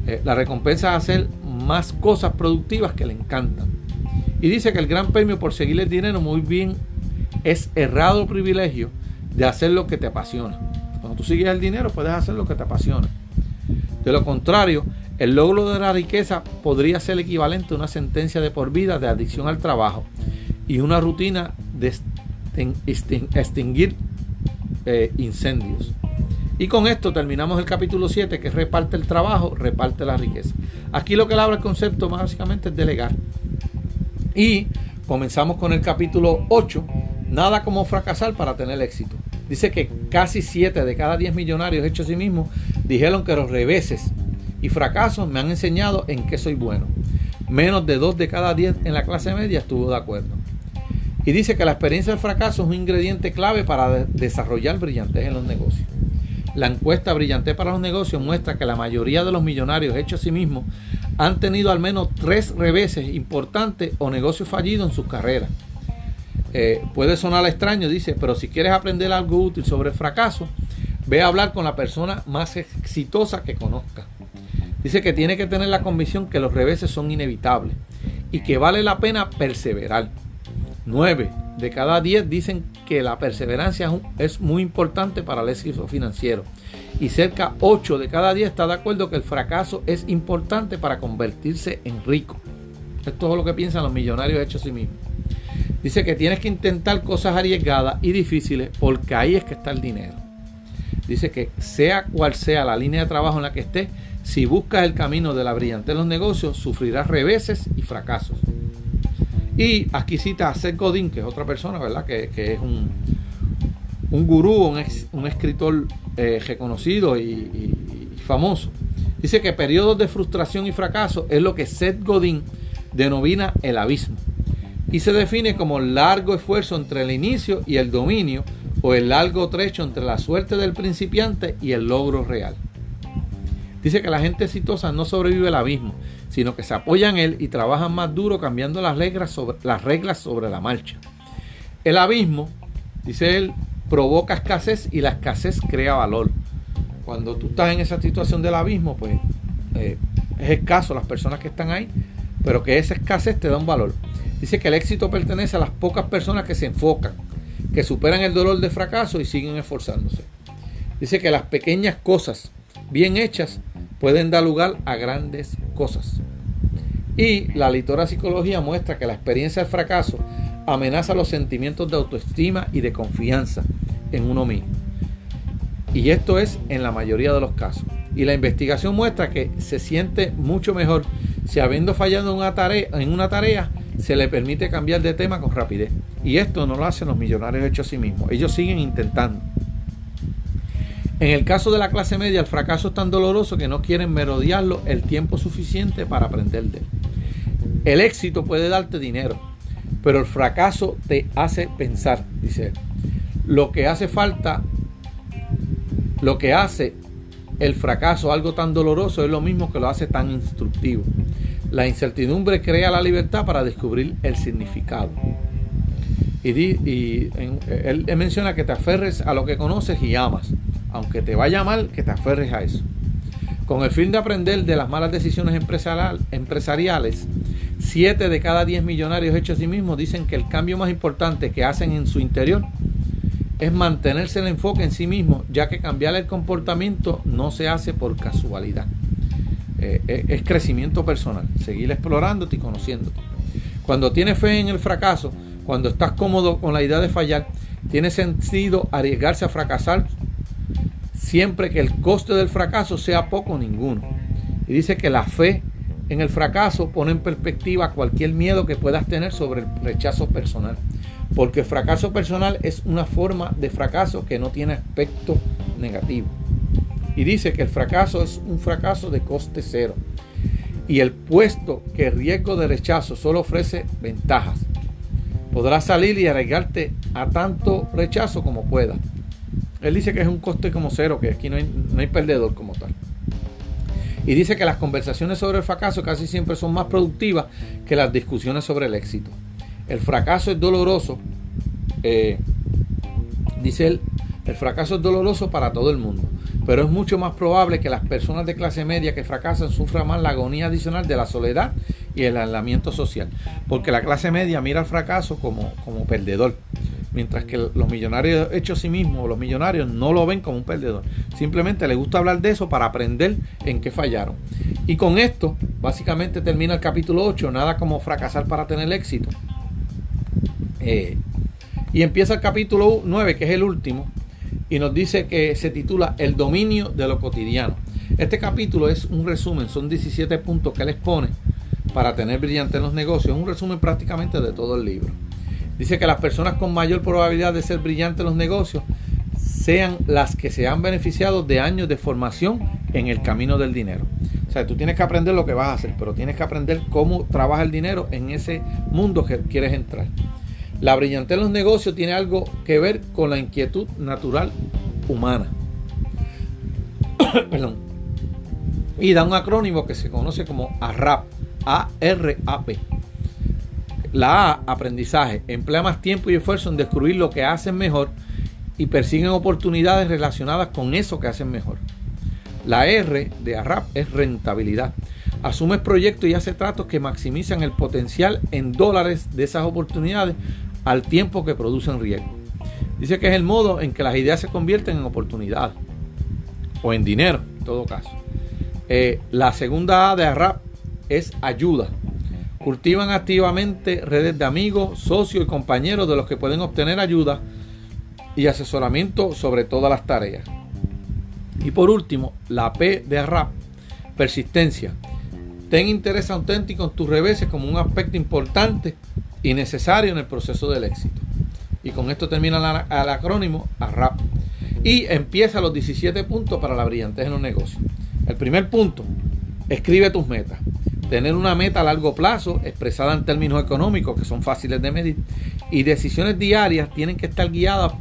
Eh, la recompensa es hacer más cosas productivas que le encantan. Y dice que el gran premio por seguir el dinero muy bien es errado privilegio de hacer lo que te apasiona. Cuando tú sigues el dinero puedes hacer lo que te apasiona. De lo contrario, el logro de la riqueza podría ser equivalente a una sentencia de por vida de adicción al trabajo y una rutina de extinguir eh, incendios. Y con esto terminamos el capítulo 7 que reparte el trabajo, reparte la riqueza. Aquí lo que le habla el concepto básicamente es delegar. Y comenzamos con el capítulo 8, nada como fracasar para tener éxito. Dice que casi 7 de cada 10 millonarios hechos a sí mismos dijeron que los reveses y fracasos me han enseñado en qué soy bueno. Menos de 2 de cada 10 en la clase media estuvo de acuerdo. Y dice que la experiencia del fracaso es un ingrediente clave para desarrollar brillantez en los negocios. La encuesta Brillantez para los negocios muestra que la mayoría de los millonarios hechos a sí mismos han tenido al menos tres reveses importantes o negocios fallidos en sus carreras. Eh, puede sonar extraño, dice, pero si quieres aprender algo útil sobre el fracaso, ve a hablar con la persona más exitosa que conozca. Dice que tiene que tener la convicción que los reveses son inevitables y que vale la pena perseverar. 9 de cada 10 dicen que la perseverancia es muy importante para el éxito financiero. Y cerca 8 de cada 10 está de acuerdo que el fracaso es importante para convertirse en rico. Esto es lo que piensan los millonarios hechos a sí mismos. Dice que tienes que intentar cosas arriesgadas y difíciles porque ahí es que está el dinero. Dice que sea cual sea la línea de trabajo en la que estés, si buscas el camino de la brillantez en los negocios, sufrirás reveses y fracasos. Y aquí cita a Seth Godin, que es otra persona, ¿verdad? Que, es un, un gurú, un, escritor eh, reconocido y, famoso. Dice que periodos de frustración y fracaso es lo que Seth Godin denomina el abismo. Y se define como largo esfuerzo entre el inicio y el dominio o el largo trecho entre la suerte del principiante y el logro real. Dice que la gente exitosa no sobrevive al abismo, sino que se apoya en él y trabajan más duro cambiando las reglas sobre, las reglas sobre la marcha. El abismo, dice él, provoca escasez y la escasez crea valor. Cuando tú estás en esa situación del abismo, pues eh, es escaso las personas que están ahí, pero que esa escasez te da un valor. Dice que el éxito pertenece a las pocas personas que se enfocan, que superan el dolor de fracaso y siguen esforzándose. Dice que las pequeñas cosas bien hechas pueden dar lugar a grandes cosas. Y la litora psicología muestra que la experiencia del fracaso amenaza los sentimientos de autoestima y de confianza en uno mismo. Y esto es en la mayoría de los casos. Y la investigación muestra que se siente mucho mejor si habiendo fallado en una tarea, en una tarea se le permite cambiar de tema con rapidez. Y esto no lo hacen los millonarios hechos a sí mismos. Ellos siguen intentando. En el caso de la clase media, el fracaso es tan doloroso que no quieren merodearlo el tiempo suficiente para aprender de él. El éxito puede darte dinero, pero el fracaso te hace pensar, dice él. Lo que hace falta, lo que hace el fracaso algo tan doloroso es lo mismo que lo hace tan instructivo. La incertidumbre crea la libertad para descubrir el significado. Y, él menciona que te aferres a lo que conoces y amas aunque te vaya mal, que te aferres a eso. Con el fin de aprender de las malas decisiones empresariales, 7 de cada 10 millonarios hechos a sí mismos dicen que el cambio más importante que hacen en su interior es mantenerse el enfoque en sí mismo, ya que cambiar el comportamiento no se hace por casualidad. Eh, eh, es crecimiento personal, seguir explorándote y conociéndote. Cuando tienes fe en el fracaso, cuando estás cómodo con la idea de fallar, tiene sentido arriesgarse a fracasar siempre que el coste del fracaso sea poco o ninguno. Y dice que la fe en el fracaso pone en perspectiva cualquier miedo que puedas tener sobre el rechazo personal. Porque el fracaso personal es una forma de fracaso que no tiene aspecto negativo. Y dice que el fracaso es un fracaso de coste cero. Y el puesto que riesgo de rechazo solo ofrece ventajas. Podrás salir y arriesgarte a tanto rechazo como puedas. Él dice que es un coste como cero, que aquí no hay, no hay perdedor como tal. Y dice que las conversaciones sobre el fracaso casi siempre son más productivas que las discusiones sobre el éxito. El fracaso es doloroso, eh, dice él, el fracaso es doloroso para todo el mundo, pero es mucho más probable que las personas de clase media que fracasan sufran más la agonía adicional de la soledad y el aislamiento social, porque la clase media mira el fracaso como, como perdedor mientras que los millonarios hechos a sí mismos, los millonarios no lo ven como un perdedor. Simplemente les gusta hablar de eso para aprender en qué fallaron. Y con esto, básicamente termina el capítulo 8, nada como fracasar para tener éxito. Eh, y empieza el capítulo 9, que es el último, y nos dice que se titula El dominio de lo cotidiano. Este capítulo es un resumen, son 17 puntos que él expone para tener brillante en los negocios, un resumen prácticamente de todo el libro. Dice que las personas con mayor probabilidad de ser brillantes en los negocios sean las que se han beneficiado de años de formación en el camino del dinero. O sea, tú tienes que aprender lo que vas a hacer, pero tienes que aprender cómo trabaja el dinero en ese mundo que quieres entrar. La brillantez en los negocios tiene algo que ver con la inquietud natural humana. [coughs] Perdón. Y da un acrónimo que se conoce como ARAP, A-R-A-P. La A, aprendizaje, emplea más tiempo y esfuerzo en descubrir lo que hacen mejor y persiguen oportunidades relacionadas con eso que hacen mejor. La R de ARAP es rentabilidad. Asumes proyectos y hace tratos que maximizan el potencial en dólares de esas oportunidades al tiempo que producen riesgo. Dice que es el modo en que las ideas se convierten en oportunidades o en dinero, en todo caso. Eh, la segunda A de ARAP es ayuda. Cultivan activamente redes de amigos, socios y compañeros de los que pueden obtener ayuda y asesoramiento sobre todas las tareas. Y por último, la P de RAP, persistencia. Ten interés auténtico en tus reveses como un aspecto importante y necesario en el proceso del éxito. Y con esto termina el acrónimo ARAP. Y empieza los 17 puntos para la brillantez en los negocios. El primer punto, escribe tus metas. Tener una meta a largo plazo, expresada en términos económicos que son fáciles de medir, y decisiones diarias tienen que estar guiadas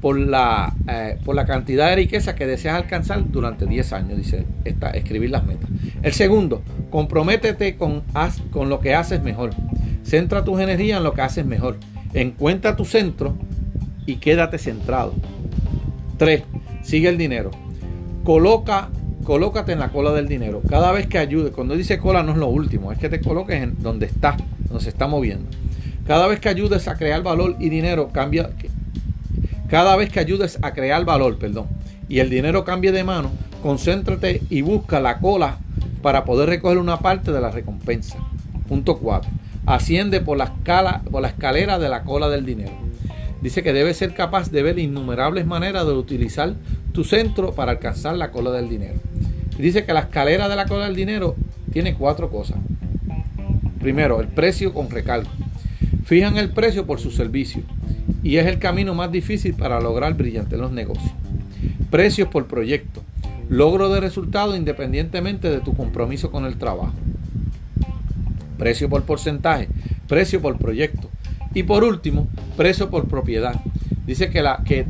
por la, eh, por la cantidad de riqueza que deseas alcanzar durante 10 años, dice esta, escribir las metas. El segundo, comprométete con, con lo que haces mejor. Centra tus energías en lo que haces mejor. Encuentra tu centro y quédate centrado. 3. Sigue el dinero. Coloca, colócate en la cola del dinero. Cada vez que ayude, cuando dice cola no es lo último, es que te coloques en donde está, donde se está moviendo. Cada vez que ayudes a crear valor y dinero, cambia, cada vez que ayudes a crear valor, perdón, y el dinero cambie de mano, concéntrate y busca la cola para poder recoger una parte de la recompensa. Punto 4. Asciende por la, escala, por la escalera de la cola del dinero. Dice que debes ser capaz de ver innumerables maneras de utilizar tu centro para alcanzar la cola del dinero. dice que la escalera de la cola del dinero tiene cuatro cosas. Primero, el precio con recargo. Fijan el precio por su servicio y es el camino más difícil para lograr brillante en los negocios. Precios por proyecto. Logro de resultado independientemente de tu compromiso con el trabajo. Precio por porcentaje. Precio por proyecto. Y por último, precio por propiedad. Dice que la, que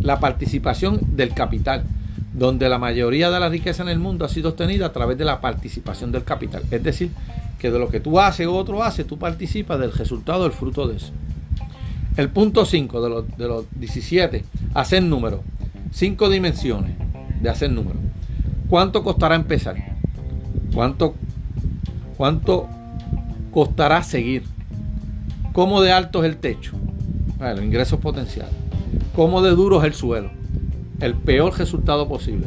la participación del capital, donde la mayoría de la riqueza en el mundo ha sido obtenida a través de la participación del capital. Es decir, que de lo que tú haces o otro hace, tú participas del resultado, del fruto de eso. El punto 5 de los, de los 17, hacer números. Cinco dimensiones de hacer números. ¿Cuánto costará empezar? ¿Cuánto, cuánto costará seguir? ¿Cómo de alto es el techo? Bueno, los ingresos potenciales. ¿Cómo de duro es el suelo? El peor resultado posible.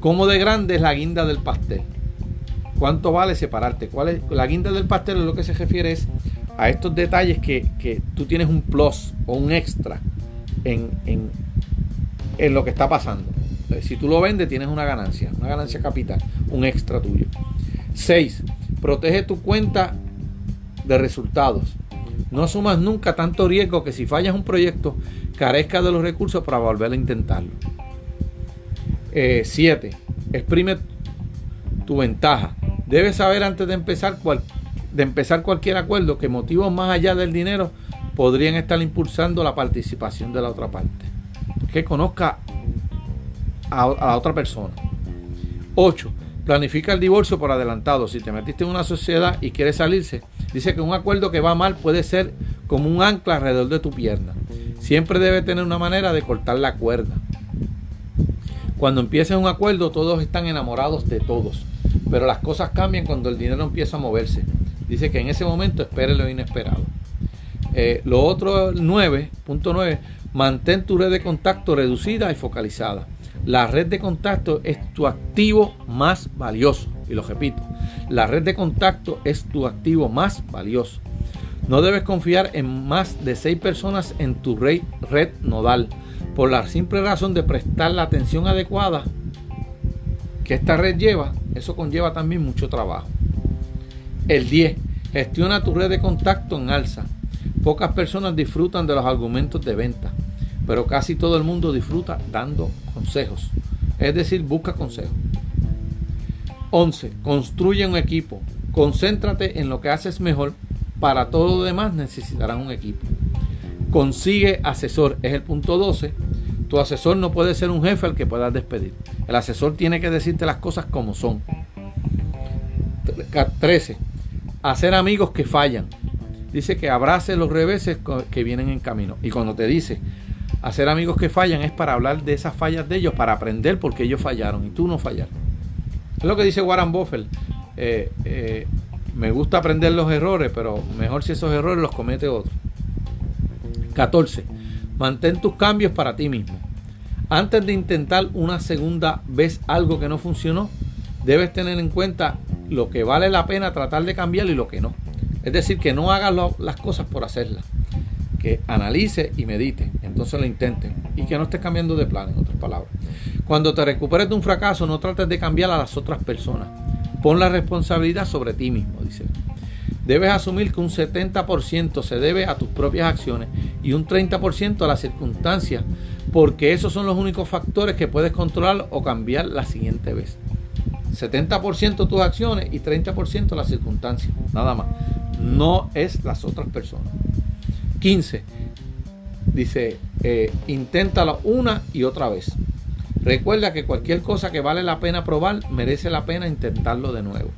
¿Cómo de grande es la guinda del pastel? ¿Cuánto vale separarte? ¿Cuál es, la guinda del pastel es lo que se refiere es a estos detalles que, tú tienes un plus o un extra en, en, lo que está pasando. si tú lo vendes, tienes una ganancia, una ganancia capital, un extra tuyo. 6. Protege tu cuenta de resultados. No asumas nunca tanto riesgo que si fallas un proyecto, carezca de los recursos para volver a intentarlo. 7. Eh, exprime tu ventaja. Debes saber antes de empezar cuál de empezar cualquier acuerdo que motivos más allá del dinero podrían estar impulsando la participación de la otra parte. Que conozca a, a otra persona. 8. Planifica el divorcio por adelantado. Si te metiste en una sociedad y quieres salirse, dice que un acuerdo que va mal puede ser como un ancla alrededor de tu pierna. Siempre debe tener una manera de cortar la cuerda. Cuando empieza un acuerdo, todos están enamorados de todos. Pero las cosas cambian cuando el dinero empieza a moverse. Dice que en ese momento espere lo inesperado. Eh, lo otro 9.9, mantén tu red de contacto reducida y focalizada. La red de contacto es tu activo más valioso. Y lo repito, la red de contacto es tu activo más valioso. No debes confiar en más de seis personas en tu red, red nodal, por la simple razón de prestar la atención adecuada que esta red lleva. Eso conlleva también mucho trabajo. El 10. Gestiona tu red de contacto en alza. Pocas personas disfrutan de los argumentos de venta, pero casi todo el mundo disfruta dando consejos. Es decir, busca consejos. 11. Construye un equipo. Concéntrate en lo que haces mejor. Para todo lo demás necesitarás un equipo. Consigue asesor. Es el punto 12. Tu asesor no puede ser un jefe al que puedas despedir. El asesor tiene que decirte las cosas como son. 13 hacer amigos que fallan. Dice que abrace los reveses que vienen en camino. Y cuando te dice hacer amigos que fallan es para hablar de esas fallas de ellos, para aprender porque ellos fallaron y tú no fallaron. Es lo que dice Warren Buffett. Eh, eh, me gusta aprender los errores, pero mejor si esos errores los comete otro. 14. Mantén tus cambios para ti mismo. Antes de intentar una segunda vez algo que no funcionó, debes tener en cuenta lo que vale la pena tratar de cambiar y lo que no. Es decir, que no hagas las cosas por hacerlas. Que analice y medite. Entonces lo intenten. Y que no estés cambiando de plan en otro. palabras. Cuando te recuperes de un fracaso, no trates de cambiar a las otras personas. Pon la responsabilidad sobre ti mismo, dice. Debes asumir que un 70% se debe a tus propias acciones y un 30% a las circunstancias, porque esos son los únicos factores que puedes controlar o cambiar la siguiente vez. 70% tus acciones y 30% las circunstancias, nada más. No es las otras personas. 15. Dice, eh, inténtalo una y otra vez. Recuerda que cualquier cosa que vale la pena probar merece la pena intentarlo de nuevo.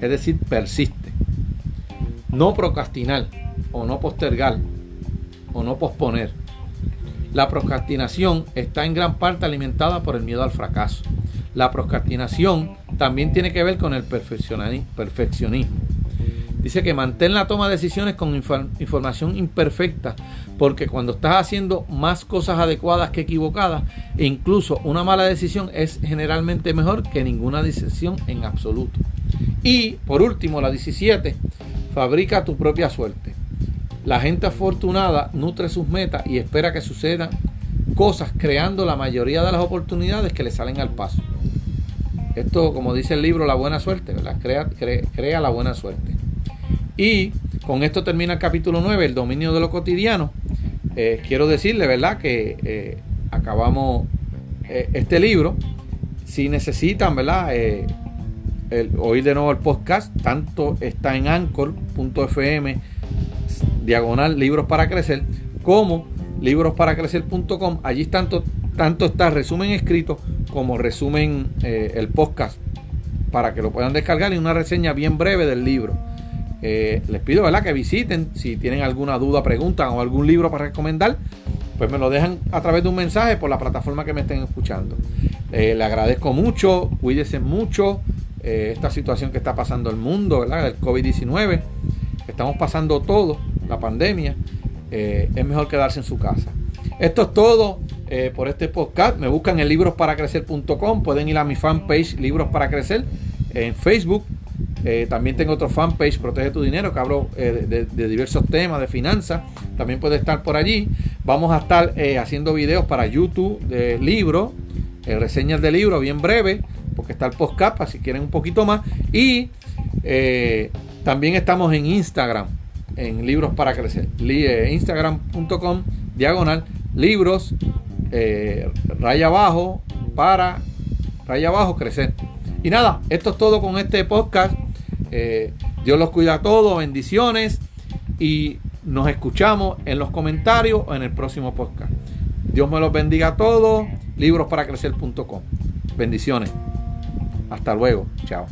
Es decir, persiste. No procrastinar o no postergar o no posponer. La procrastinación está en gran parte alimentada por el miedo al fracaso. La procrastinación también tiene que ver con el perfeccionismo. Dice que mantén la toma de decisiones con información imperfecta, porque cuando estás haciendo más cosas adecuadas que equivocadas, e incluso una mala decisión es generalmente mejor que ninguna decisión en absoluto. Y por último, la 17, fabrica tu propia suerte. La gente afortunada nutre sus metas y espera que sucedan cosas creando la mayoría de las oportunidades que le salen al paso. Esto, como dice el libro, la buena suerte, ¿verdad? Crea, crea la buena suerte. Y con esto termina el capítulo 9, el dominio de lo cotidiano. Eh, quiero decirle, ¿verdad? Que eh, acabamos eh, este libro. Si necesitan, ¿verdad? El, oír de nuevo el podcast, tanto está en anchor.fm, diagonal libros para crecer, como librosparacrecer.com. Allí tanto, tanto está resumen escrito como resumen el podcast para que lo puedan descargar y una reseña bien breve del libro. Eh, les pido ¿verdad? que visiten. Si tienen alguna duda, pregunta o algún libro para recomendar, pues me lo dejan a través de un mensaje por la plataforma que me estén escuchando. Eh, le agradezco mucho, cuídense mucho. Eh, esta situación que está pasando el mundo, ¿verdad? El COVID-19. Estamos pasando todo, la pandemia. es mejor quedarse en su casa. Esto es todo por este podcast. Me buscan en librosparacrecer.com. Pueden ir a mi fanpage Libros para Crecer en Facebook eh, también tengo otro fanpage, Protege tu Dinero, que hablo eh, de, diversos temas, de finanzas. También puede estar por allí. Vamos a estar eh, haciendo videos para YouTube de libros, reseñas de libros bien breve, porque está el postcap, si quieren un poquito más. Y también estamos en Instagram, en Libros para Crecer. Instagram.com, diagonal, libros, raya abajo, para, raya abajo, crecer. Y nada, esto es todo con este podcast. Eh, Dios los cuida a todos, bendiciones y nos escuchamos en los comentarios o en el próximo podcast. Dios me los bendiga a todos. Libros para crecer.com. Bendiciones. Hasta luego. Chao.